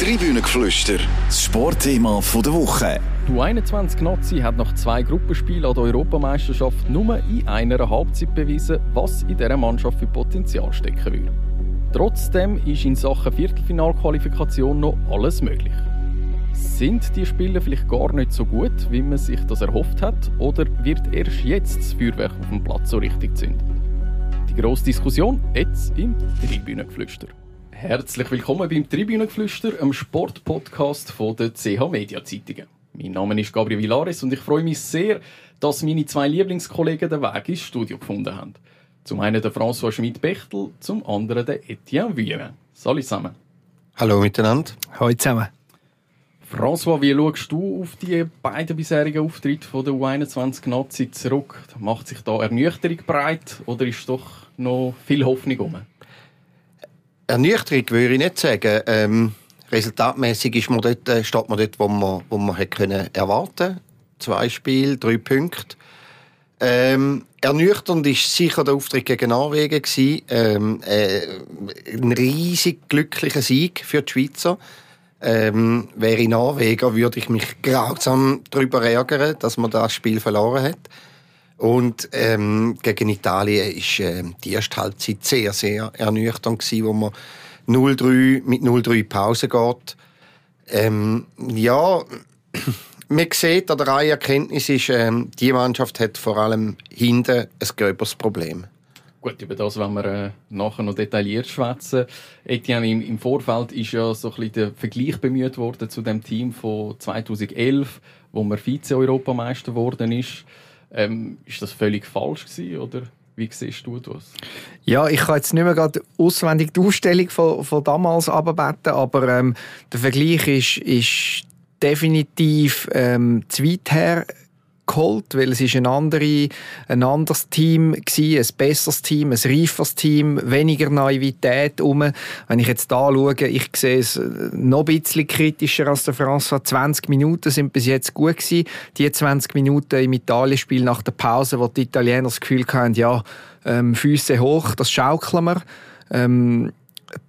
Tribünengeflüster, das Sportthema der Woche. Die 21 Nazi hat nach zwei Gruppenspielen an der Europameisterschaft nur in einer Halbzeit bewiesen, was in dieser Mannschaft für Potenzial stecken würde. Trotzdem ist in Sachen Viertelfinalqualifikation noch alles möglich. Sind die Spiele vielleicht gar nicht so gut, wie man sich das erhofft hat, oder wird erst jetzt das Feuerwerk auf dem Platz so richtig gezündet? Die grosse Diskussion jetzt im Tribünengeflüster. Herzlich willkommen beim Tribünengeflüster, einem Sportpodcast von der CH Media Zeitungen. Mein Name ist Gabriel Villares und ich freue mich sehr, dass meine zwei Lieblingskollegen den Weg ins Studio gefunden haben. Zum einen der François Schmidt-Bechtel, zum anderen der Etienne Vieren. Salut zusammen. Hallo miteinander. Hallo zusammen. François, wie schaust du auf die beiden bisherigen Auftritte von der U21 Nazi zurück? Macht sich da Ernüchterung breit oder ist doch noch viel Hoffnung um? Ernüchterung würde ich nicht sagen. Ähm, resultatmäßig ist man dort, äh, steht man dort, wo man, wo man hätte können erwarten Zwei Spiele, drei Punkte. Ähm, ernüchternd war sicher der Auftritt gegen Norwegen. Ähm, äh, ein riesig glücklicher Sieg für die Schweizer. Ähm, wäre ich Norweger, würde ich mich grausam darüber ärgern, dass man das Spiel verloren hat. Und ähm, gegen Italien ist äh, die erste Halbzeit sehr, sehr ernüchternd gewesen, wo man 0-3 mit 0-3 Pause geht. Ähm, ja, man sieht an der Reihe Erkenntnis ist, ähm, die Mannschaft hat vor allem hinten ein gröberes Problem. Gut, über das werden wir äh, nachher noch detailliert schwätzen. Etienne, im, im, Vorfeld ist ja so ein bisschen der Vergleich bemüht worden zu dem Team von 2011, wo man Vize-Europameister geworden ist. Ähm, ist das völlig falsch gewesen, oder wie siehst du das? Ja, ich kann jetzt nicht mehr gerade auswendig die Ausstellung von, von damals abbeten, aber ähm, der Vergleich ist, ist definitiv ähm, zu weit her geholt, weil es ist ein, andere, ein anderes Team war, ein besseres Team, ein reiferes Team, weniger Naivität um. Wenn ich jetzt da schaue, ich sehe es noch ein bisschen kritischer als der François. 20 Minuten sind bis jetzt gut gewesen. Die 20 Minuten im Italienspiel nach der Pause, wo die Italiener das Gefühl hatten, ja, ähm, Füße hoch, das schaukeln wir. Ähm,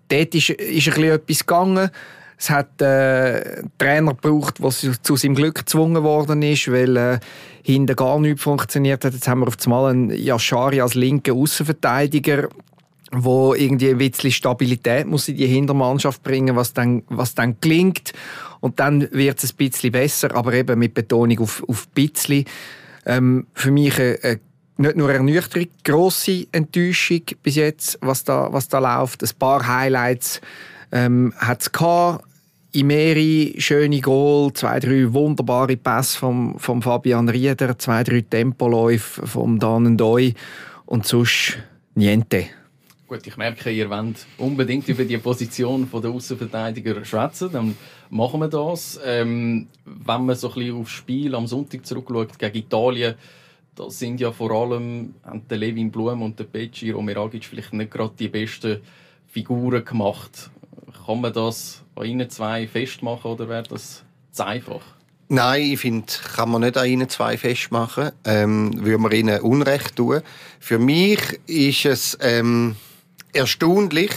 dort ist, ist ein bisschen etwas gegangen. Es hat äh, einen Trainer gebraucht, der zu seinem Glück gezwungen worden ist, weil äh, hinten gar nichts funktioniert hat. Jetzt haben wir auf einmal einen Yashari als linken Außenverteidiger, wo irgendwie ein bisschen Stabilität muss in die Hintermannschaft bringen, was dann, was dann gelingt. Und dann wird es ein bisschen besser, aber eben mit Betonung auf, auf bisschen. Ähm, für mich eine, eine nicht nur Ernüchterung, grosse Enttäuschung bis jetzt, was da, was da läuft. Ein paar Highlights ähm, hat es gehabt. Imeri, schöne Goal, zwei, drei wunderbare Pässe vom, vom Fabian Rieder, zwei, drei Tempoläufe vom Dan Doi und sonst niente. Gut, ich merke, ihr wollt unbedingt über die Position der Außenverteidiger schwätzen, dann machen wir das. Ähm, wenn man so ein bisschen aufs Spiel am Sonntag zurückschaut gegen Italien, da sind ja vor allem der Levin Blum und der Pecci Romeragic vielleicht nicht gerade die besten Figuren gemacht. Kann man das an Ihnen zwei festmachen oder wäre das zu einfach? Nein, ich finde, kann man nicht an ihnen zwei festmachen. Ähm, würde man ihnen Unrecht tun. Für mich ist es ähm, erstaunlich,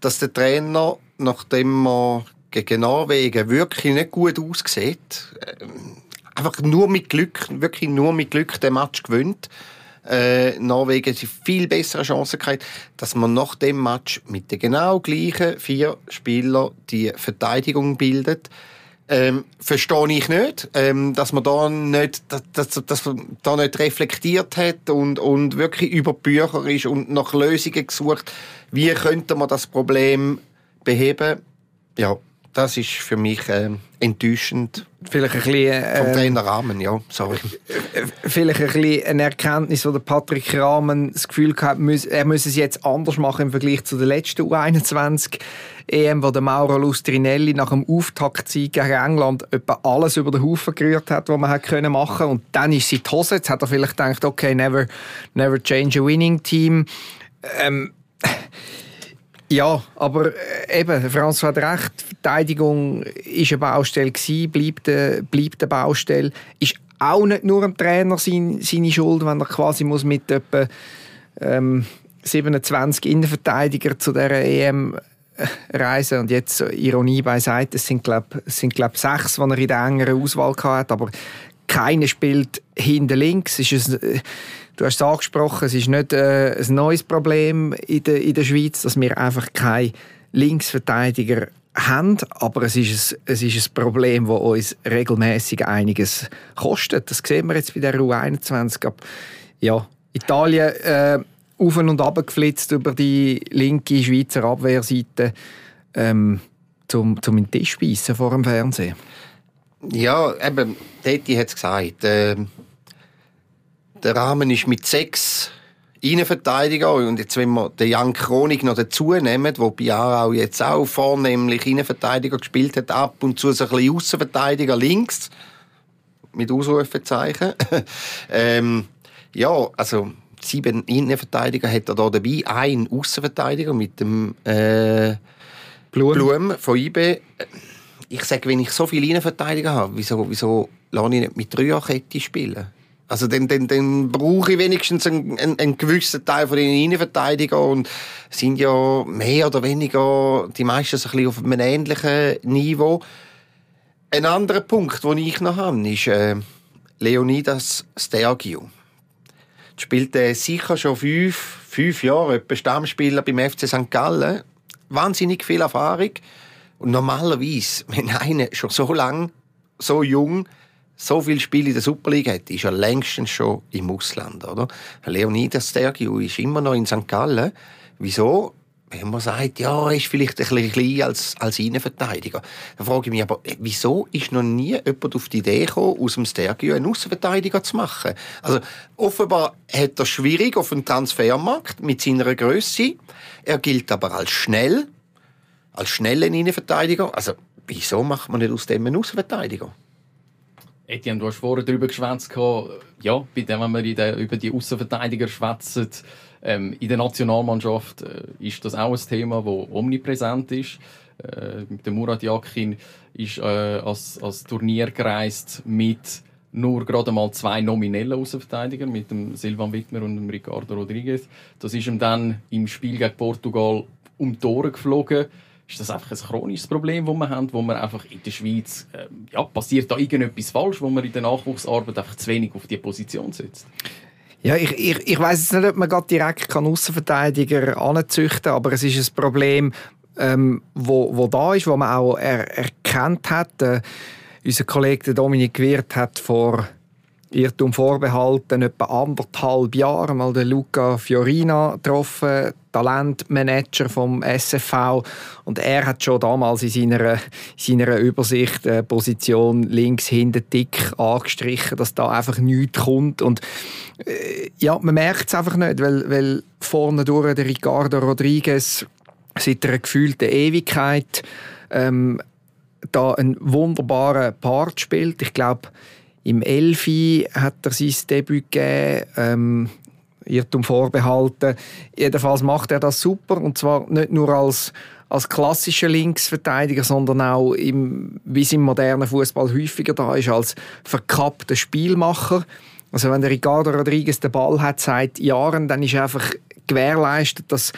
dass der Trainer, nachdem man gegen Norwegen wirklich nicht gut aussieht, ähm, einfach nur mit Glück, wirklich nur mit Glück den Match gewinnt äh, Norwegen sie viel bessere Chancen gehabt, dass man nach dem Match mit den genau gleichen vier Spielern die Verteidigung bildet. Ähm, verstehe ich nicht, ähm, dass man da nicht, dass, dass, man da nicht reflektiert hat und, und wirklich über Bücher ist und nach Lösungen gesucht. Wie könnte man das Problem beheben? Ja, das ist für mich äh, enttäuschend. Vielleicht ein bisschen, äh, vom Trainer Rahmen, ja, sorry. Vielleicht ein bisschen eine Erkenntnis, wo der Patrick Rahmen das Gefühl hat, er müsse es jetzt anders machen im Vergleich zu der letzten U21 EM, wo der Mauro Lustrinelli nach dem Auftaktsieg gegen England etwa alles über den Haufen gerührt hat, was man hat können machen und dann ist sie die Hose. Jetzt hat er vielleicht gedacht, okay, never, never change a winning team. Ähm, ja, aber äh, eben, Franz hat recht, Verteidigung war eine Baustelle, gewesen, bleibt, eine, bleibt eine Baustelle. Ist auch nicht nur dem Trainer sein, seine Schuld, wenn er quasi muss mit etwa ähm, 27 Innenverteidiger zu dieser EM reisen. Und jetzt, Ironie beiseite, es sind, glaube sind, glaub, sechs, die er in der engeren Auswahl hatte. Aber keiner spielt hinter links. Ist es, du hast es angesprochen, es ist nicht äh, ein neues Problem in der, in der Schweiz, dass wir einfach keine Linksverteidiger haben, aber es ist ein, es ist ein Problem, das uns regelmäßig einiges kostet. Das sehen wir jetzt bei der U21. Aber, ja, Italien äh, auf und ab geflitzt über die linke Schweizer Abwehrseite ähm, zum, zum in den Tisch beißen vor dem Fernsehen. Ja, eben, Teti hat es gesagt. Äh, der Rahmen ist mit sechs Innenverteidiger und jetzt, wenn wir den Jan Kronig noch dazu nehmen, der bei Aarau jetzt auch vornehmlich Innenverteidiger gespielt hat, ab und zu so ein bisschen Außenverteidiger links, mit Ausrufezeichen. ähm, ja, also sieben Innenverteidiger hat er da dabei, ein Außenverteidiger mit dem äh, Blum. Blum von IB. Ich sage, wenn ich so viele Innenverteidiger habe, wieso, wieso lasse ich nicht mit Dreierkette spielen? Also dann, dann, dann brauche ich wenigstens einen, einen, einen gewissen Teil von den Innenverteidigern und sind ja mehr oder weniger die meisten so ein bisschen auf einem ähnlichen Niveau. Ein anderer Punkt, den ich noch habe, ist äh, Leonidas Stergiou. Spielt äh, sicher schon fünf, fünf Jahre etwa Stammspieler beim FC St. Gallen. Wahnsinnig viel Erfahrung. Und normalerweise, wenn einer schon so lang, so jung so viele Spiele in der Superliga hat, ist er längstens schon im Ausland. Oder? Leonidas Stergiou ist immer noch in St. Gallen. Wieso? Wenn man sagt, ja, er ist vielleicht ein bisschen klein als, als Innenverteidiger. Dann frage ich mich aber, wieso ist noch nie jemand auf die Idee gekommen, aus dem Stergiou einen Außenverteidiger zu machen? Also, offenbar hat er schwierig auf dem Transfermarkt mit seiner Größe. Er gilt aber als schnell, als schnellen Innenverteidiger. Also, wieso macht man nicht aus dem einen Außenverteidiger? Etienne, du hast vorher darüber geschwätzt, ja, bei dem, wenn wir der, über die Außenverteidiger schwätzen, ähm, in der Nationalmannschaft äh, ist das auch ein Thema, das omnipräsent ist. Äh, der Murat Yakin ist äh, als, als Turnier gereist mit nur gerade mal zwei nominellen Außenverteidigern, mit dem Silvan Wittmer und dem Ricardo Rodriguez. Das ist ihm dann im Spiel gegen Portugal um Tore geflogen ist das einfach ein chronisches Problem, das wir haben, wo man einfach in der Schweiz, äh, ja, passiert da irgendetwas falsch, wo man in der Nachwuchsarbeit einfach zu wenig auf die Position setzt? Ja, ich, ich, ich weiß jetzt nicht, ob man direkt Außenverteidiger anzüchten kann, aber es ist ein Problem, ähm, wo, wo da ist, wo man auch er, erkannt hat. Äh, unser Kollege Dominik Wirth hat vor Irrtum vorbehalten, etwa anderthalb Jahre mal den Luca Fiorina getroffen, Talentmanager vom SFV und er hat schon damals in seiner, in seiner Übersicht äh, Position links hinten dick angestrichen, dass da einfach nichts kommt und äh, ja, man merkt es einfach nicht, weil, weil vorne durch der Ricardo Rodriguez seit einer gefühlten Ewigkeit ähm, da einen wunderbaren Part spielt. Ich glaube, im Elfi hat er sein Debüt gegeben. Ähm, Irrtum vorbehalten. Jedenfalls macht er das super und zwar nicht nur als als klassischer Linksverteidiger, sondern auch im, wie es im modernen Fußball häufiger da ist, als verkappter Spielmacher. Also wenn der Ricardo Rodriguez den Ball hat seit Jahren, dann ist einfach gewährleistet, dass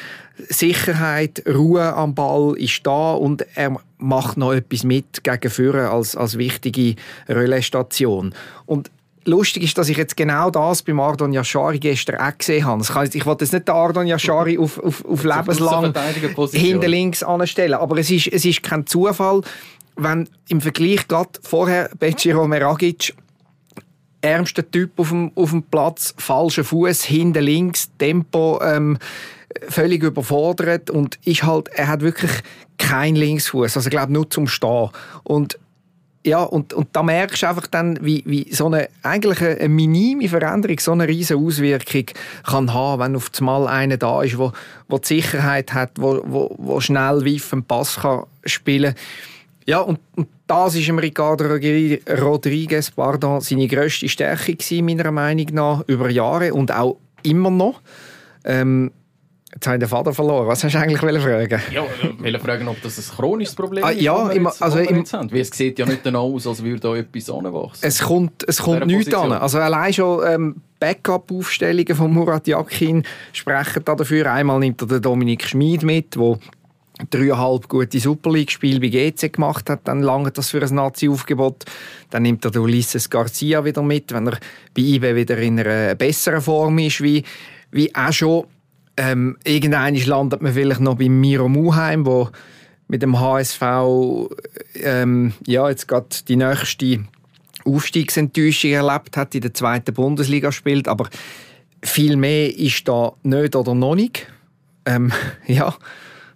Sicherheit, Ruhe am Ball ist da und er macht noch etwas mit gegen Führer als, als wichtige Relaisstation. Und lustig ist, dass ich jetzt genau das beim Ardon Yashari gestern auch gesehen habe. ich wollte jetzt nicht den Ardon Yashari auf, auf, auf lebenslang hinter links anstellen, aber es ist, es ist kein Zufall, wenn im Vergleich gerade vorher Beciro Meragic ärmster Typ auf dem, auf dem Platz, falscher Fuß, hinten links, Tempo ähm, völlig überfordert. Und ist halt, er hat wirklich kein Linksfuß, also ich glaube nur zum Stehen. Und ja, und, und da merkst du einfach dann, wie, wie so eine eigentlich eine minime Veränderung so eine riesige Auswirkung kann haben, wenn auf einmal einer da ist, wo, wo die Sicherheit hat, wo, wo, wo schnell wie einen Pass kann spielen. Ja, und, und das ist Ricardo Rodriguez pardon, seine grösste Stärke gewesen, meiner Meinung nach, über Jahre und auch immer noch. Ähm, Jetzt habe ich den Vater verloren. Was hast du eigentlich fragen? Ja, ich wollte fragen, ob das ein chronisches Problem ah, ist, ja, im, also im, jetzt haben. Weil es sieht ja nicht danach aus, als würde da etwas anwachsen. Es kommt, es kommt nichts an. Also allein schon ähm, Backup-Aufstellungen von Murat Yakin sprechen dafür. Einmal nimmt er den Dominik Schmid mit, wo dreieinhalb gute Super League-Spiele bei GC gemacht hat, dann lange das für ein Nazi-Aufgebot. Dann nimmt er Ulisses Garcia wieder mit, wenn er bei IB wieder in einer besseren Form ist, wie, wie auch schon. Ähm, landet man vielleicht noch bei Miro Muheim, wo mit dem HSV ähm, ja, jetzt gerade die nächste Aufstiegsenttäuschung erlebt hat, in der zweiten Bundesliga spielt, aber viel mehr ist da nicht oder noch nicht. Ähm, ja,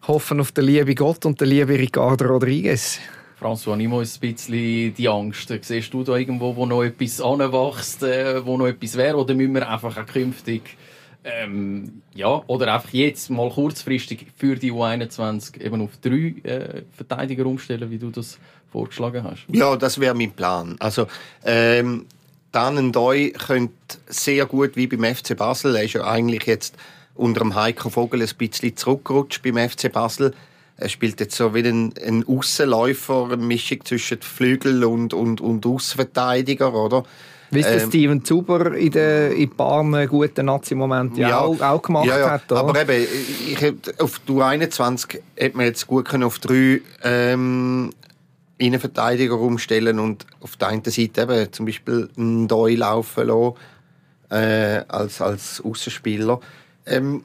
hoffen auf den lieben Gott und den lieben Ricardo Rodriguez. François, nimm uns ein bisschen die Angst. Siehst du da irgendwo, wo noch etwas anwächst, äh, wo noch etwas wäre? Oder müssen wir einfach auch künftig, ähm, ja, oder einfach jetzt mal kurzfristig für die U21 eben auf drei äh, Verteidiger umstellen, wie du das vorgeschlagen hast? Ja, das wäre mein Plan. Also, ähm, Dan Doi könnte sehr gut wie beim FC Basel, er ist ja eigentlich jetzt unter dem Heiko Vogel ein bisschen zurückgerutscht beim FC Basel. Er spielt jetzt so wie ein, ein Aussenläufer, eine Mischung zwischen Flügel und, und, und Außenverteidiger, oder? Wie es ähm, Steven Zuber in den in paar guten Nazi-Momenten ja, auch, auch, gemacht ja, ja. hat. Oder? Aber eben, ich, auf du 21 hätte man jetzt gut können auf drei ähm, Innenverteidiger umstellen und auf der einen Seite eben zum Beispiel einen Doi laufen lassen, äh, als, als Außenspieler. Ähm,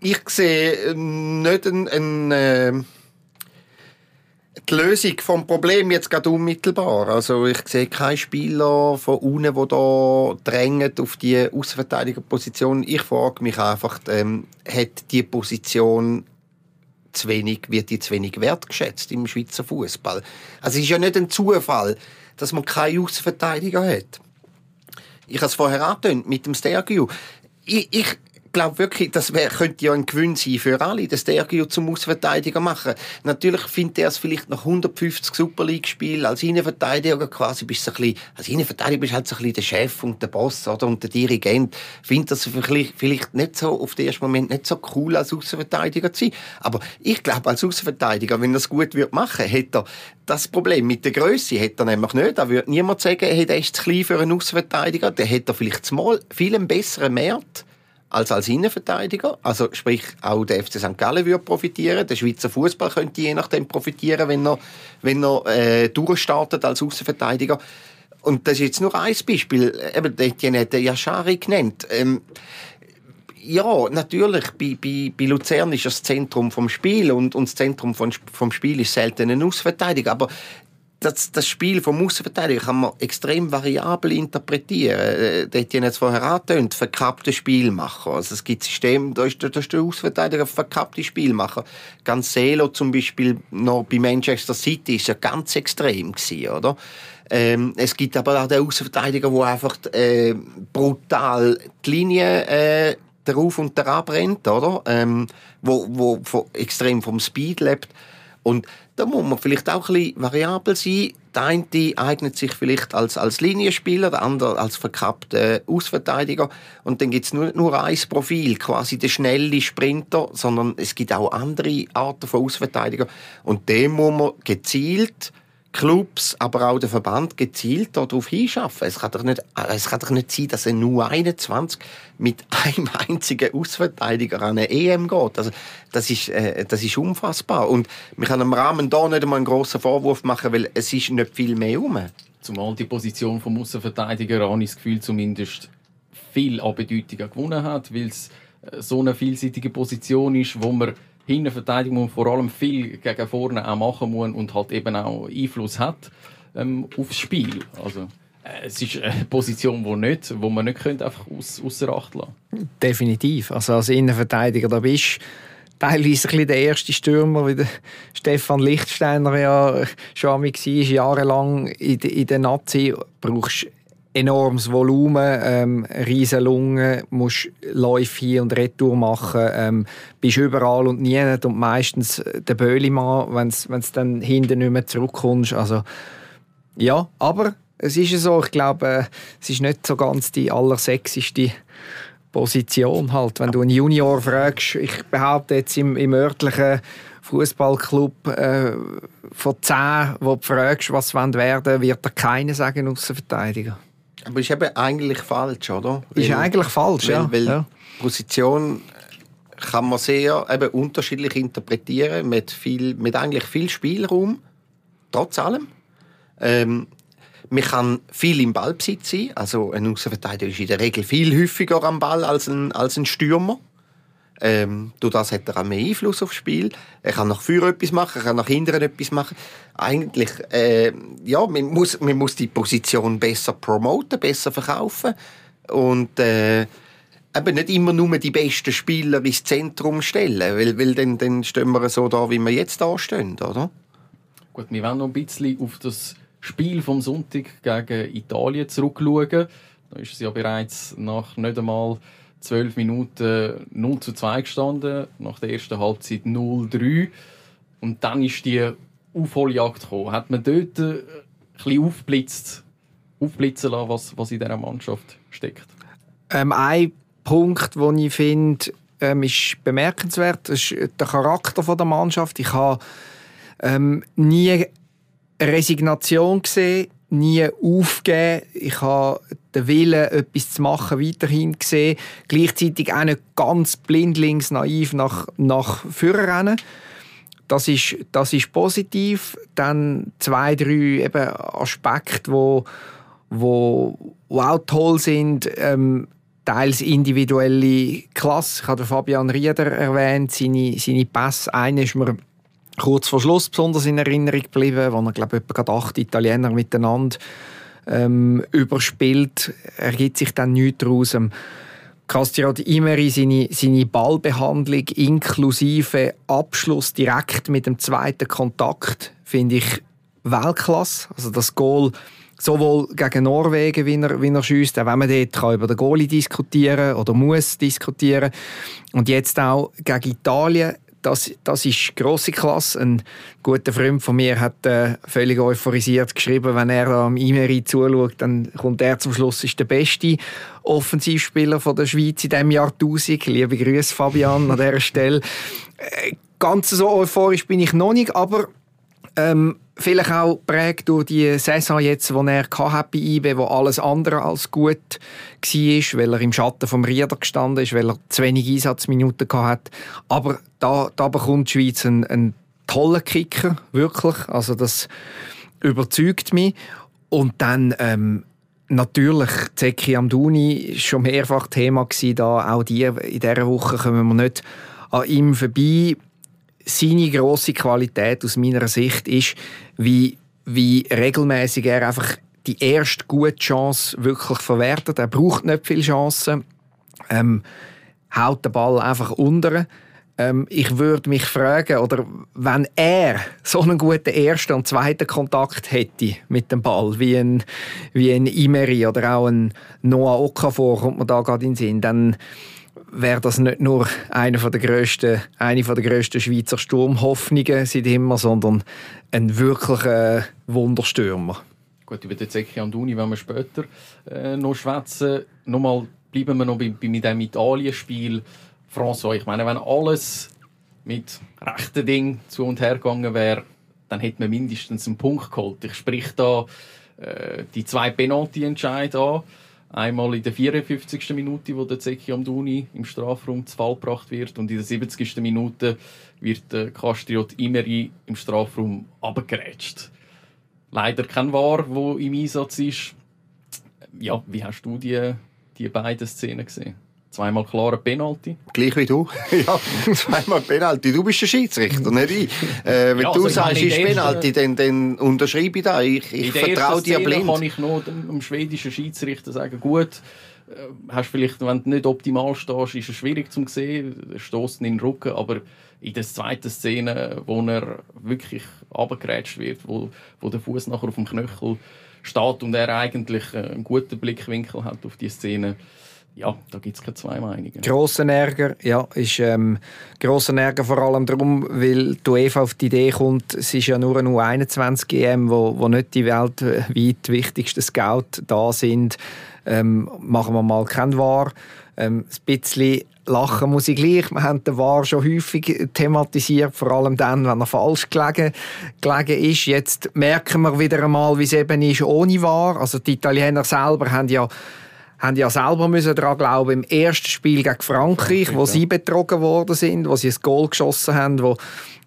ich sehe nicht ein, ein, äh, die Lösung des Problems jetzt gerade unmittelbar. Also ich sehe keinen Spieler von unten, der da drängt auf die Außenverteidigerposition. Ich frage mich einfach, ähm, hat die Position zu wenig, wird die zu wenig wertgeschätzt im Schweizer Fußball? Also es ist ja nicht ein Zufall, dass man keine Außenverteidiger hat. Ich habe es vorher angetönt mit dem Stergiu. Ich, ich, glaube wirklich, das wär, könnte ja ein Gewinn sein für alle, dass der zum Außenverteidiger machen. Natürlich findet er es vielleicht nach 150 Super League-Spielen als Innenverteidiger quasi bist du ein bisschen, als Innenverteidiger bist du halt so ein bisschen der Chef und der Boss oder und der Dirigent. Findet das vielleicht, vielleicht nicht so, auf den ersten Moment nicht so cool als Außenverteidiger zu sein. Aber ich glaube, als Außenverteidiger, wenn er es gut wird machen, hätte er das Problem mit der Größe hätte er nämlich nicht. Da würde niemand sagen, hey, der ist zu klein für einen Außenverteidiger. Der hätte vielleicht zumal viel einen besseren Mehrwert als als Innenverteidiger. Also sprich, auch der FC St. Gallen würde profitieren. Der Schweizer Fußball könnte je nachdem profitieren, wenn er, wenn er äh, durchstartet als Außenverteidiger. Und das ist jetzt nur ein Beispiel. Eben, Etienne hat den Yashari genannt. Ähm, ja, natürlich, bei, bei, bei Luzern ist das Zentrum vom Spiel und, und das Zentrum vom, vom Spiel ist selten ein Ausverteidiger. Aber das, das Spiel vom Außenverteidiger kann man extrem variabel interpretieren. Äh, das hat ja jetzt vorher angetönt, verkappte Spielmacher. Also es gibt Systeme, da ist, da der Außenverteidiger verkappte Spielmacher. Cancelo zum Beispiel noch bei Manchester City ist ja ganz extrem gewesen, oder? Ähm, es gibt aber auch den Außenverteidiger, der einfach äh, brutal die Linie äh, darauf und daran brennt, oder? Ähm, wo, wo extrem vom Speed lebt. Und da muss man vielleicht auch ein bisschen variabel sein. Der eine eignet sich vielleicht als, als Linienspieler, der andere als verkappter Ausverteidiger. Und dann gibt es nur, nur ein Profil, quasi der schnelle Sprinter, sondern es gibt auch andere Arten von Ausverteidiger. Und dem muss man gezielt Clubs, aber auch der Verband gezielt darauf hinschaffen. Es kann doch nicht, es kann doch nicht sein, dass ein nur 21 mit einem einzigen Ausverteidiger an eine EM geht. Also, das ist, äh, das ist unfassbar. Und wir können im Rahmen da nicht einmal einen grossen Vorwurf machen, weil es ist nicht viel mehr um. Zumal die Position vom Außenverteidiger, habe ich das Gefühl, zumindest viel an Bedeutung gewonnen hat, weil es äh, so eine vielseitige Position ist, wo man hinten Verteidigung vor allem viel gegen vorne auch machen muss und halt eben auch Einfluss hat ähm, aufs Spiel. Also äh, es ist eine Position, wo, nicht, wo man nicht könnte einfach aus, außer Acht lassen Definitiv. Also als Innenverteidiger da bist teilweise ein der erste Stürmer, wie der Stefan Lichtsteiner ja schon war, jahrelang in, in der Nazi, brauchst enormes Volumen, ähm, riesen Lungen, musst Läufe hier und retour machen, ähm, bist überall und nie und meistens der Böhlimann, wenn es dann hinten nicht mehr zurückkommst. Also, ja, aber es ist so, ich glaube, äh, es ist nicht so ganz die allersexiste Position halt. Wenn du einen Junior fragst, ich behaupte jetzt im, im örtlichen Fußballclub äh, von zehn, wo du fragst, was werden werden, wird er keiner sagen, außer Verteidiger. Aber ist eben eigentlich falsch, oder? Ist weil, eigentlich falsch, weil, ja. Weil ja. Position kann man sehr eben, unterschiedlich interpretieren, mit, viel, mit eigentlich viel Spielraum, trotz allem. Ähm, man kann viel im Ballbesitz sein. Also ein Außenverteidiger ist in der Regel viel häufiger am Ball als ein, als ein Stürmer. Ähm, durch das hat er auch mehr Einfluss aufs Spiel. Er kann nach vorne etwas machen, er kann nach hinten etwas machen. Eigentlich, äh, ja, man muss, man muss die Position besser promoten, besser verkaufen. Und äh, eben nicht immer nur die besten Spieler ins Zentrum stellen, weil, weil dann, dann stehen wir so da, wie wir jetzt da stehen, oder? Gut, wir wollen noch ein bisschen auf das Spiel vom Sonntag gegen Italien zurückschauen. Da ist es ja bereits nach nicht einmal zwölf Minuten 0 zu 2 gestanden, nach der ersten Halbzeit 0-3. Und dann ist die Aufholjagd gekommen. Hat man dort äh, ein bisschen aufblitzt, aufblitzen lassen, was, was in dieser Mannschaft steckt? Ähm, ein Punkt, den ich finde, ähm, ist bemerkenswert, ist der Charakter der Mannschaft. Ich habe ähm, nie Resignation gesehen, nie aufgeben. Ich habe den Willen, etwas zu machen, weiterhin gesehen. Gleichzeitig auch nicht ganz blindlings naiv nach, nach vorne rennen. Das ist, das ist positiv. Dann zwei, drei eben Aspekte, wo, wo, wo auch toll sind. Ähm, teils individuelle Klasse. Ich habe Fabian Rieder erwähnt, seine, seine Pässe. Einer ist mir kurz vor Schluss besonders in Erinnerung geblieben, wo er, glaube ich, etwa acht Italiener miteinander ähm, überspielt. Ergibt sich dann nichts daraus. Ähm, Castirat Imeri, seine, seine Ballbehandlung inklusive Abschluss direkt mit dem zweiten Kontakt, finde ich Weltklasse. Also das Goal sowohl gegen Norwegen, wie er, wie er schießt, auch wenn man dort kann über den Goalie diskutieren oder muss diskutieren. Und jetzt auch gegen Italien das, das ist grosse Klasse. Ein guter Freund von mir hat äh, völlig euphorisiert geschrieben, wenn er am Imeri zuschaut, dann kommt er zum Schluss ist der beste Offensivspieler von der Schweiz in diesem Jahrtausend. Liebe Grüße, Fabian, an dieser Stelle. Äh, ganz so euphorisch bin ich noch nicht, aber ähm, vielleicht auch prägt durch die Saison jetzt, die er bei IB, wo alles andere als gut war, weil er im Schatten vom Rieder gestanden ist, weil er zu wenig Einsatzminuten hatte. Aber da, da bekommt die Schweiz einen, einen tollen Kicker, wirklich. Also das überzeugt mich. Und dann ähm, natürlich Zeki Amduni schon mehrfach Thema da auch die in dieser Woche kommen wir nicht an ihm vorbei seine große Qualität aus meiner Sicht ist, wie, wie regelmäßig er einfach die erste gute Chance wirklich verwertet. Er braucht nicht viele Chancen, ähm, haut den Ball einfach unter. Ähm, ich würde mich fragen, oder wenn er so einen guten ersten und zweiten Kontakt hätte mit dem Ball, wie ein, wie ein Imeri oder auch ein Noah Okafor, kommt man da gerade in den Sinn, dann wäre das nicht nur eine der grössten, eine der grössten Schweizer Sturmhoffnungen seit immer, sondern ein wirklicher Wunderstürmer. Gut, über den Zecchi Anduni wenn wir später äh, noch schwätzen. Nochmal bleiben wir noch bei, bei dem Italien-Spiel. François, ich meine, wenn alles mit rechten Dingen zu und her gegangen wäre, dann hätte man mindestens einen Punkt geholt. Ich sprich da äh, die zwei Penalty-Entscheide an Einmal in der 54. Minute, wo der Zeki Amduni im Strafraum zu Fall gebracht wird und in der 70. Minute wird der Castriot Imeri im Strafraum abgerätscht. Leider kein War, wo im Einsatz ist. Ja, wie hast du die, die beiden Szenen gesehen? Zweimal klare Penalty. Gleich wie du. ja, zweimal Penalty. Du bist der Schiedsrichter, nicht ich. Äh, wenn ja, also du sagst, ist Penalty, dann, dann unterschreibe ich das. Ich, ich vertraue dir blind. kann ich nur dem schwedischen Schiedsrichter sagen, gut, äh, hast vielleicht, wenn du nicht optimal stehst, ist es schwierig zu sehen, stoßen in den Rücken, aber in der zweiten Szene, wo er wirklich abgegrätscht wird, wo, wo der Fuß nachher auf dem Knöchel steht und er eigentlich einen guten Blickwinkel hat auf die Szene, ja, da gibt es keine zwei Meinungen. Grossen Ärger, ja, ist ähm, grosser Ärger vor allem darum, weil die UEFA auf die Idee kommt, es ist ja nur eine U21-EM, wo, wo nicht die weltweit wichtigsten Scout da sind, ähm, machen wir mal kein Wahr. Ähm, ein bisschen lachen muss ich gleich. Wir haben den War schon häufig thematisiert, vor allem dann, wenn er falsch gelegen, gelegen ist. Jetzt merken wir wieder einmal, wie es eben ist ohne War. Also die Italiener selber haben ja haben ja selber müssen daran glauben im ersten Spiel gegen Frankreich, wo sie betrogen worden sind, wo sie ein Goal geschossen haben, wo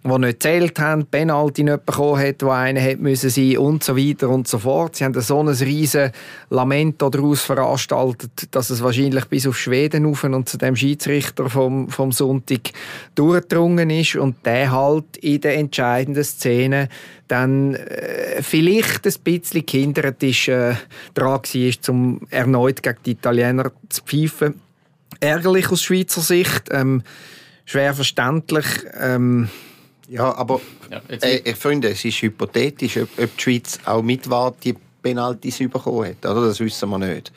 die nicht gezählt haben, Penalty nicht bekommen hat, wo einer hätte müssen sein und so weiter und so fort. Sie haben so ein riesen Lament daraus veranstaltet, dass es wahrscheinlich bis auf Schweden rauf und zu dem Schiedsrichter vom, vom Sonntag durchgedrungen ist und der halt in der entscheidenden Szene dann äh, vielleicht ein bisschen gehindert ist, äh, dran war, um erneut gegen die Italiener zu pfeifen. Ärgerlich aus Schweizer Sicht, ähm, schwer verständlich. Ähm, ja, aber ja, äh, ich finde, es ist hypothetisch, ob, ob die Schweiz auch mit Wahr die Penalties bekommen hat. Oder? Das wissen wir nicht.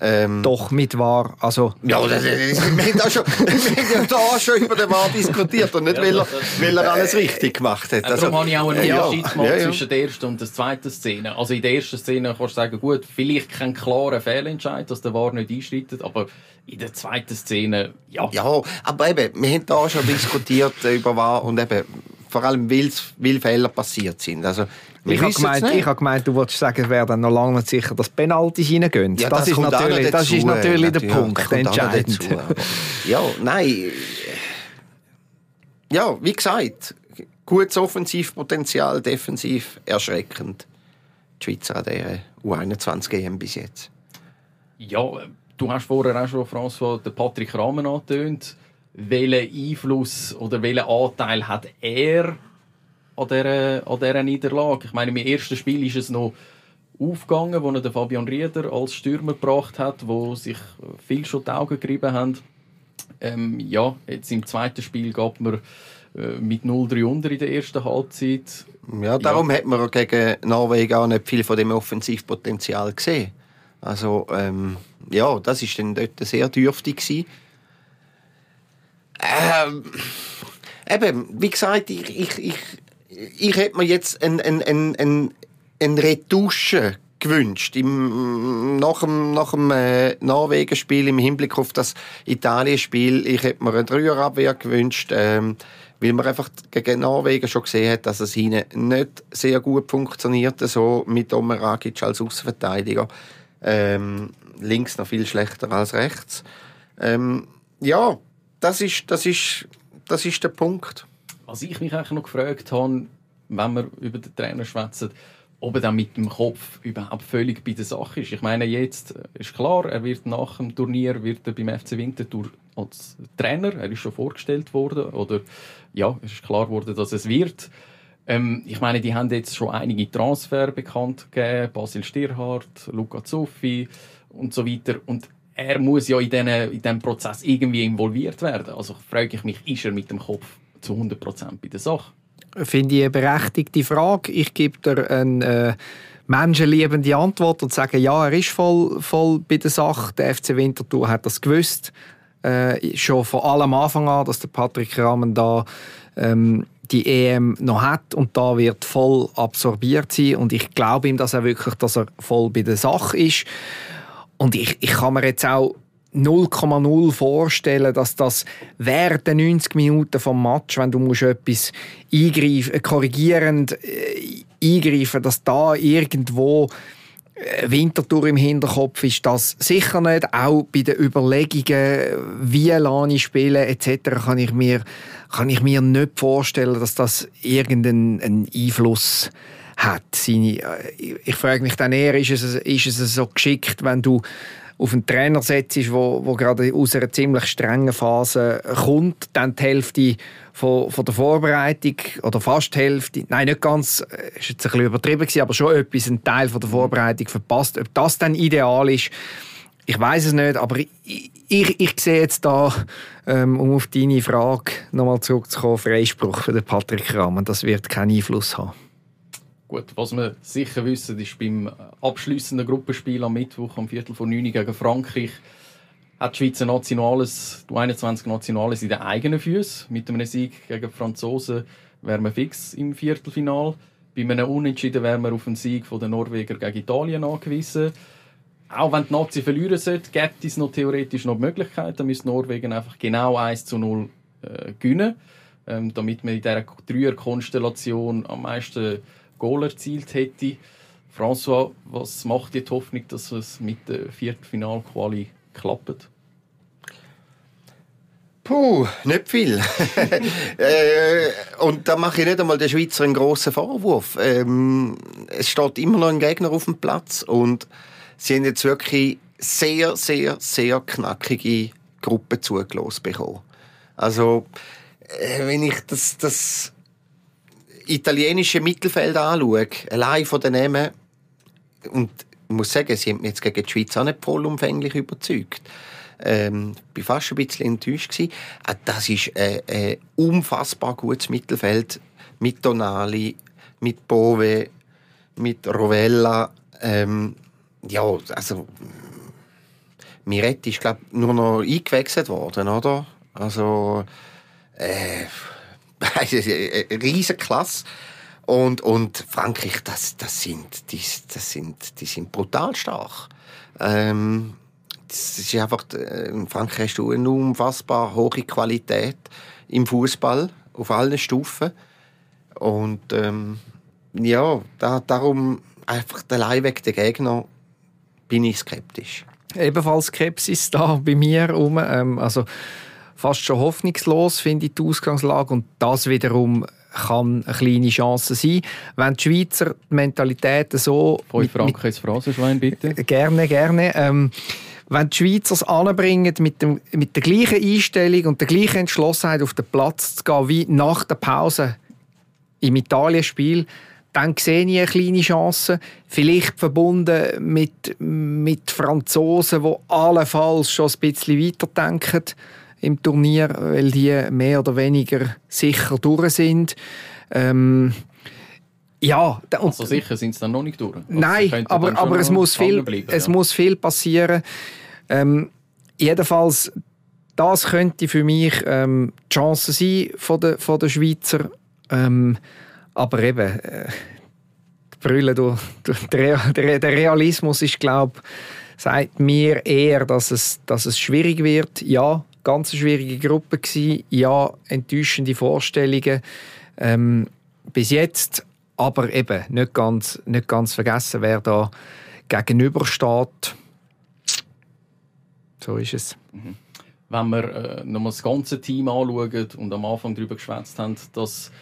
Ähm, Doch, mit Wahr. Also, ja, das, das, wir haben schon, wir haben da schon über den Wahr diskutiert und nicht, weil, er, weil er alles richtig gemacht hat. Also, darum habe ich auch einen Unterschied gemacht ja, ja. zwischen der ersten und der zweiten Szene. Also in der ersten Szene kannst du sagen, gut, vielleicht kein klarer Fehlentscheid, dass der Wahr nicht einschreitet, aber in der zweiten Szene, ja. Ja, aber eben, wir haben da schon diskutiert über Wahr und eben, vor allem, weil Fehler passiert sind. Also, ich habe gemeint, hab gemeint, du wolltest sagen, es wäre dann noch lange nicht sicher, dass Penalty reingehen. Ja, das, das, ist natürlich, das ist natürlich der ja, Punkt, entscheidend. ja, nein. Ja, wie gesagt, gutes Offensivpotenzial, defensiv erschreckend. Die Schweizer an der U21 EM bis jetzt. Ja, du hast vorher auch schon, François, den Patrick Rahmen angetönt welchen Einfluss oder welchen Anteil hat er an dieser, an dieser Niederlage? Ich meine, im ersten Spiel ist es noch aufgegangen, wo er den Fabian Rieder als Stürmer gebracht hat, wo sich viel schon die Augen gerieben haben. Ähm, ja, jetzt im zweiten Spiel gab man äh, mit 0-3 unter in der ersten Halbzeit. Ja, darum ja. hat man gegen Norwegen auch nicht viel von dem Offensivpotenzial gesehen. Also ähm, ja, das ist dann dort sehr dürftig gewesen. Ähm, eben, wie gesagt, ich, ich, ich, ich hätte mir jetzt ein, ein, ein, ein, ein Retusche gewünscht im, nach dem, nach dem äh, Norwegen-Spiel im Hinblick auf das Italien-Spiel. Ich hätte mir eine Dreierabwehr gewünscht, ähm, weil man einfach gegen Norwegen schon gesehen hat, dass es ihnen nicht sehr gut funktioniert, so mit Omer Ragic als Außenverteidiger. Ähm, links noch viel schlechter als rechts. Ähm, ja, das ist, das ist, das ist der Punkt. Was ich mich eigentlich noch gefragt habe, wenn wir über den Trainer schwätzen, ob er dann mit dem Kopf überhaupt völlig bei der Sache ist. Ich meine, jetzt ist klar, er wird nach dem Turnier wird er beim FC Winterthur als Trainer, er ist schon vorgestellt worden, oder ja, es ist klar geworden, dass es wird. Ähm, ich meine, die haben jetzt schon einige Transfer bekannt gegeben, Basil Stierhardt, Luca Zuffi und so weiter. Und er muss ja in diesem Prozess irgendwie involviert werden. Also frage ich mich, ist er mit dem Kopf zu 100% bei der Sache? Finde ich eine berechtigte Frage. Ich gebe dir eine äh, menschenliebende Antwort und sage, ja, er ist voll, voll bei der Sache. Der FC Winterthur hat das gewusst. Äh, schon von allem Anfang an, dass der Patrick Rahmen da ähm, die EM noch hat und da wird voll absorbiert sein und ich glaube ihm, dass er wirklich, dass er voll bei der Sache ist. Und ich, ich kann mir jetzt auch 0,0 vorstellen, dass das während der 90 Minuten vom Match, wenn du musst etwas eingreifen, äh, korrigierend äh, eingreifen, dass da irgendwo äh, Wintertour im Hinterkopf ist, das sicher nicht. Auch bei den Überlegungen, wie Lani spielen etc., kann ich mir, kann ich mir nicht vorstellen, dass das irgendeinen Einfluss hat hat. Seine, äh, ich frage mich dann eher, ist es, ist es so geschickt, wenn du auf einen Trainer setzt, wo, wo gerade aus einer ziemlich strengen Phase kommt, dann die Hälfte von, von der Vorbereitung oder fast die Hälfte, nein, nicht ganz, äh, ist jetzt ein bisschen übertrieben gewesen, aber schon etwas, ein Teil von der Vorbereitung verpasst. Ob das dann ideal ist, ich weiß es nicht, aber ich, ich, ich sehe jetzt da, ähm, um auf deine Frage nochmal zurückzukommen, Freispruch für den Patrick Rahmen, das wird keinen Einfluss haben. Gut, was wir sicher wissen, ist beim abschließenden Gruppenspiel am Mittwoch am Viertel vor 9 gegen Frankreich hat die Schweiz Nationales, die 21 Nationales in den eigenen Füßen. Mit einem Sieg gegen die Franzosen wären wir fix im Viertelfinal. Bei einem Unentschieden wären wir auf einen Sieg von den Norweger gegen Italien angewiesen. Auch wenn die Nazi verlieren sollte, gibt es noch theoretisch noch die Möglichkeit. Dann müsste Norwegen einfach genau 1 zu 0 äh, gewinnen, ähm, damit man in dieser Dreier-Konstellation am meisten Goal erzielt hätte. François, was macht dir die Hoffnung, dass es mit der Viertelfinalquali klappt? Puh, nicht viel. äh, und da mache ich nicht einmal den Schweizer einen grossen Vorwurf. Ähm, es steht immer noch ein Gegner auf dem Platz und sie haben jetzt wirklich sehr, sehr, sehr knackige Gruppen zugelassen bekommen. Also, äh, wenn ich das, das italienische Mittelfeld anschaue, allein von den Namen, und ich muss sagen, sie haben mich jetzt gegen die Schweiz auch nicht vollumfänglich überzeugt. Ähm, ich war fast ein bisschen enttäuscht. Ah, das ist ein, ein unfassbar gutes Mittelfeld mit Tonali, mit Bove, mit Rovella. Ähm, ja, also Miretti ist glaube nur noch eingewechselt worden, oder? Also äh, riesige Klasse. Und, und Frankreich, das, das, sind, die, das sind, die sind brutal stark. Ähm, das ist einfach, äh, in Frankreich hast du eine unfassbar hohe Qualität im Fußball auf allen Stufen. Und ähm, ja, da, darum einfach allein wegen der Gegner bin ich skeptisch. Ebenfalls Skepsis da bei mir um. Ähm, also fast schon hoffnungslos finde ich die Ausgangslage und das wiederum kann eine kleine Chance sein. Wenn die Schweizer die Mentalität so... 5 Franken ins Phrasenschwein, bitte. Gerne, gerne. Ähm, wenn die Schweizer es anbringen, mit, dem, mit der gleichen Einstellung und der gleichen Entschlossenheit auf den Platz zu gehen, wie nach der Pause im Italienspiel, dann sehe ich eine kleine Chance. Vielleicht verbunden mit, mit Franzosen, die allenfalls schon ein bisschen weiterdenken im Turnier, weil die mehr oder weniger sicher durch sind. Ähm, ja, also sicher sind sie dann noch nicht durch. Also nein, aber, aber es, muss viel, bleiben, es ja. muss viel passieren. Ähm, jedenfalls, das könnte für mich ähm, die Chance sein von der, von der Schweizer. Ähm, aber eben, äh, Brüllen durch, durch der, der, Realismus ist, glaube sagt mir eher, dass es, dass es schwierig wird. Ja, ganz schwierige Gruppe gewesen. Ja, enttäuschende Vorstellungen ähm, bis jetzt. Aber eben nicht ganz, nicht ganz vergessen, wer da gegenübersteht. So ist es. Mhm. Wenn wir äh, nochmal das ganze Team anschauen und am Anfang darüber geschwätzt haben, dass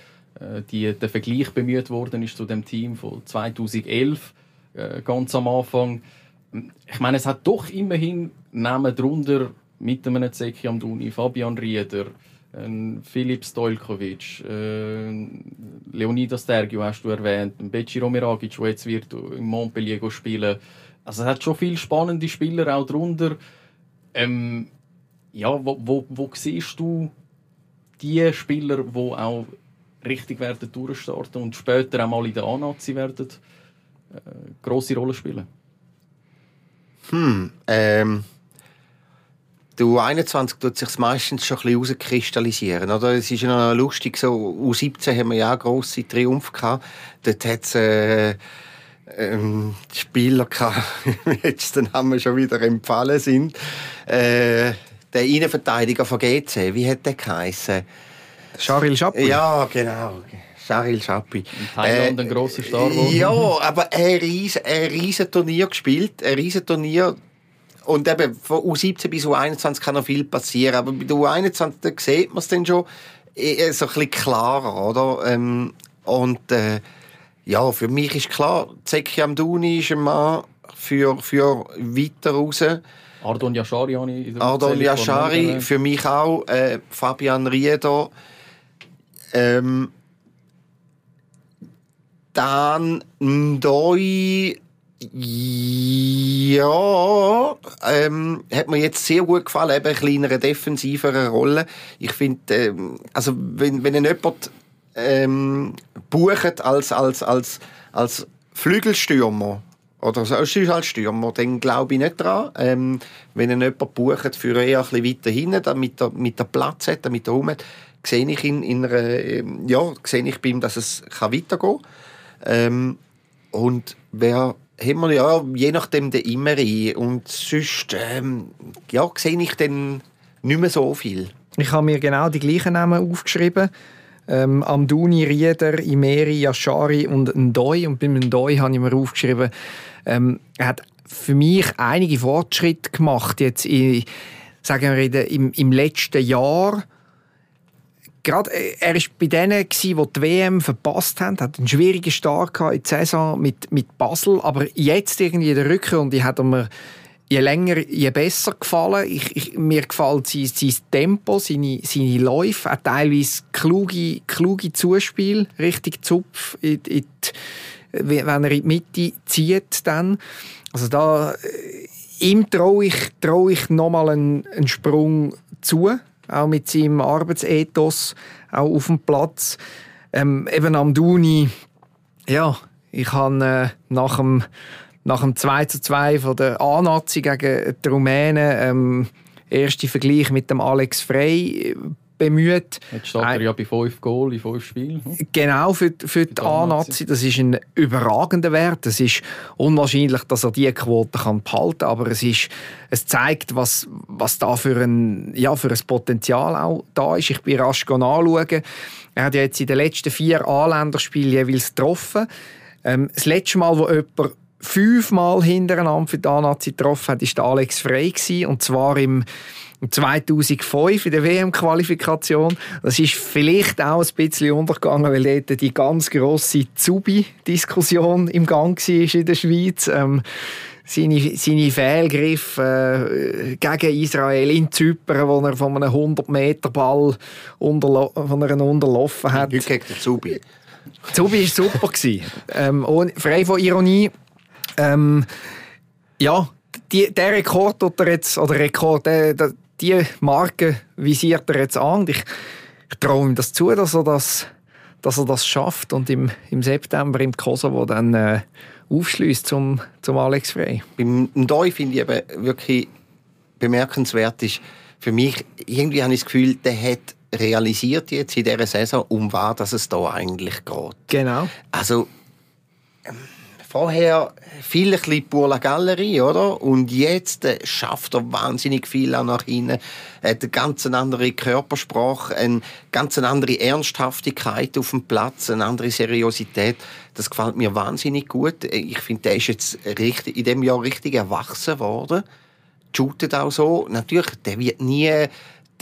äh, die, der Vergleich bemüht worden ist zu dem Team von 2011, äh, ganz am Anfang. Ich meine, es hat doch immerhin Namen drunter mit einem Zeki Amduni, Fabian Rieder, äh, Filip Stojkovic, äh, Leonidas Tergio hast du erwähnt, Becci Romeragic, der jetzt wird in Montpellier spielen. Also es hat schon viele spannende Spieler auch drunter. Ähm, ja, wo, wo, wo siehst du die Spieler, die auch richtig werden durchstarten und später auch mal in der A-Nazi werden äh, grosse Rolle spielen? Hm, ähm, Du 21 tut sich meistens schon ein bisschen herauskristallisieren, oder? Es ist ja noch lustig, so U17 haben wir ja auch grosse Triumph gehabt. Dort hat es äh, ähm, Spieler gehabt, jetzt den haben wir schon wieder empfallen sind. Äh, der Innenverteidiger von GC, wie hat der geheißen? Charil Schappi. Ja, genau. Charil Schappi. In Thailand äh, ein grosser Star geworden. Ja, aber ein riesen, ein riesen Turnier gespielt, ein riesen Turnier und eben von U17 bis U21 kann noch viel passieren, aber bei der U21 da sieht man es dann schon äh, so ein bisschen klarer, oder? Ähm, und äh, ja, für mich ist klar, Zeki Amdouni ist ein Mann für, für weiter raus. Ardon Yashari habe ich Ardon Yashari, für mich auch. Äh, Fabian Rieder. Ähm, dann Ndoi ja, ähm, hat mir jetzt sehr gut gefallen, eben in einer defensiveren Rolle. Ich finde, ähm, also wenn, wenn jemand ähm, bucht als, als, als, als Flügelstürmer oder als Stürmer, dann glaube ich nicht daran. Ähm, wenn er jemand bucht für eher ein bisschen weiter hinten, damit er, mit der Platz hat, damit er rum hat, sehe ich in, in einer, ähm, ja, sehe ich bei ihm, dass es weitergehen kann. Ähm, und wer haben wir ja je nachdem den immer ein. Und sonst ähm, ja, sehe ich dann nicht mehr so viel. Ich habe mir genau die gleichen Namen aufgeschrieben. ähm, Amduni, Rieder, Imeri, Yashari und Ndoi. Und beim Ndoi habe ich mir aufgeschrieben, ähm, er hat für mich einige Fortschritte gemacht jetzt in, sagen wir, im, im letzten Jahr gerade, äh, er war bei denen, die die WM verpasst haben, hat einen schwierigen Start in der Saison mit, mit Basel, aber jetzt irgendwie in der Rückrunde hat er mir je länger, je besser gefallen. Ich, ich, mir gefällt sein, sein Tempo, seine, seine Läufe, auch teilweise kluge, kluge Zuspiel, richtig Zupf, in, in die, wenn er in die Mitte zieht. Dann. Also da, äh, ihm traue ich, trau ich nochmal einen, einen Sprung zu auch mit seinem Arbeitsethos auch auf dem Platz. Ähm, eben am Duni, ja, ich habe äh, nach dem nach dem 2 zu 2 von der A-Nazi gegen die Rumänen ähm, erste Vergleich mit dem Alex Frey bemüht. Jetzt steht er ja bei fünf Goal in fünf Spielen. Hm? Genau, für, für die A-Nazi. Das ist ein überragender Wert. Es ist unwahrscheinlich, dass er diese Quote kann behalten kann, aber es, ist, es zeigt, was, was da für ein, ja, für ein Potenzial auch da ist. Ich bin rasch anschauen. Er hat ja jetzt in den letzten vier A-Länderspielen jeweils getroffen. Ähm, das letzte Mal, wo jemand fünfmal hintereinander für die A-Nazi getroffen hat, war Alex Frey. Und zwar im 2005 in der WM-Qualifikation. Das ist vielleicht auch ein bisschen untergegangen, weil dort die ganz grosse Zubi-Diskussion im Gang war in der Schweiz. Ähm, seine, seine Fehlgriffe äh, gegen Israel in Zypern, wo er von einem 100-Meter-Ball von einer unterlaufen hat. Nicht gegen den Zubi. Zubi war super. ähm, frei von Ironie. Ähm, ja, die, der Rekord oder jetzt, oder Rekord, der, der, die Marke visiert er jetzt an. Ich, ich traue ihm das zu, dass er das, dass er das schafft und im, im September im Kosovo dann äh, aufschließt zum, zum Alex Frey. Beim Ndoi finde ich eben wirklich bemerkenswert ist, für mich, irgendwie habe ich das Gefühl, der hat realisiert jetzt in dieser Saison, um was es da eigentlich geht. Genau. Also, vorher viel ein bisschen pour la Galerie, oder? Und jetzt äh, schafft er wahnsinnig viel auch nach hinten. Er hat eine ganz andere Körpersprache, eine ganz andere Ernsthaftigkeit auf dem Platz, eine andere Seriosität. Das gefällt mir wahnsinnig gut. Ich finde, der ist jetzt richtig, in dem Jahr richtig erwachsen worden. Shootet auch so. Natürlich, der wird nie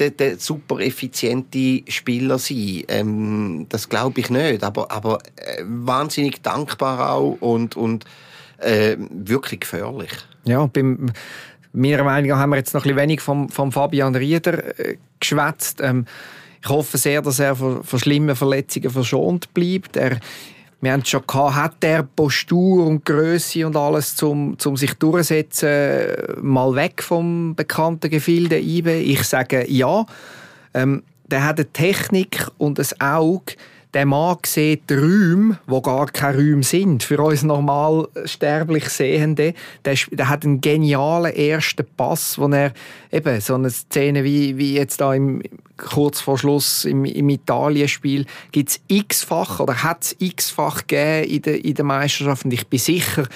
der, super effiziente Spieler sein. Ähm, das glaube ich nicht. Aber, aber äh, wahnsinnig dankbar auch und, und äh, wirklich gefährlich. Ja, beim, meiner Meinung nach haben wir jetzt noch ein bisschen wenig vom, vom Fabian Rieder äh, geschwätzt. Ähm, ich hoffe sehr, dass er von, von schlimmen Verletzungen verschont bleibt. Er wir haben es schon gehabt, hat der Postur und Größe und alles, zum, zum sich durchsetzen, mal weg vom bekannten Gefilde IBE? Ich sage ja. Ähm, der hat eine Technik und ein Auge, der Mann sieht Räume, wo gar keine Räume sind. Für uns normal sterblich Sehende. Der, der, hat einen genialen ersten Pass, wo er eben so eine Szene wie, wie jetzt da im kurz vor Schluss im, im Italien-Spiel gibt es x-fach oder hat es x-fach gegeben in der, in der Meisterschaft. Und ich bin sicher,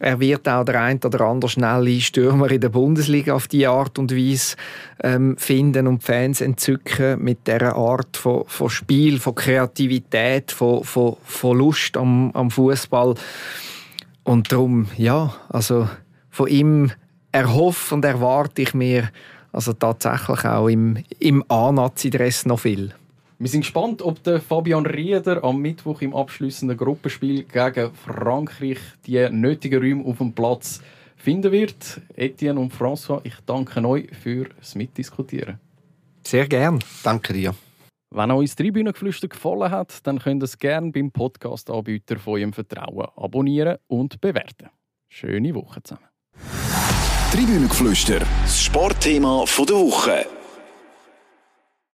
er wird auch der ein oder andere schnelle Stürmer in der Bundesliga auf die Art und Weise ähm, finden und Fans entzücken mit dieser Art von, von Spiel, von Kreativität, von, von, von Lust am, am Fußball. Und darum, ja, also von ihm erhoffe und erwarte ich mir also tatsächlich auch im, im A-Nazi-Dress noch viel. Wir sind gespannt, ob der Fabian Rieder am Mittwoch im abschließenden Gruppenspiel gegen Frankreich die nötigen Räume auf dem Platz finden wird. Etienne und François, ich danke euch für das Mitdiskutieren. Sehr gern. Danke dir. Wenn euch das Tribünengeflüster gefallen hat, dann könnt ihr es gerne beim Podcast-Anbieter von eurem Vertrauen abonnieren und bewerten. Schöne Woche zusammen. Tribünengeflüster, das Sportthema der Woche.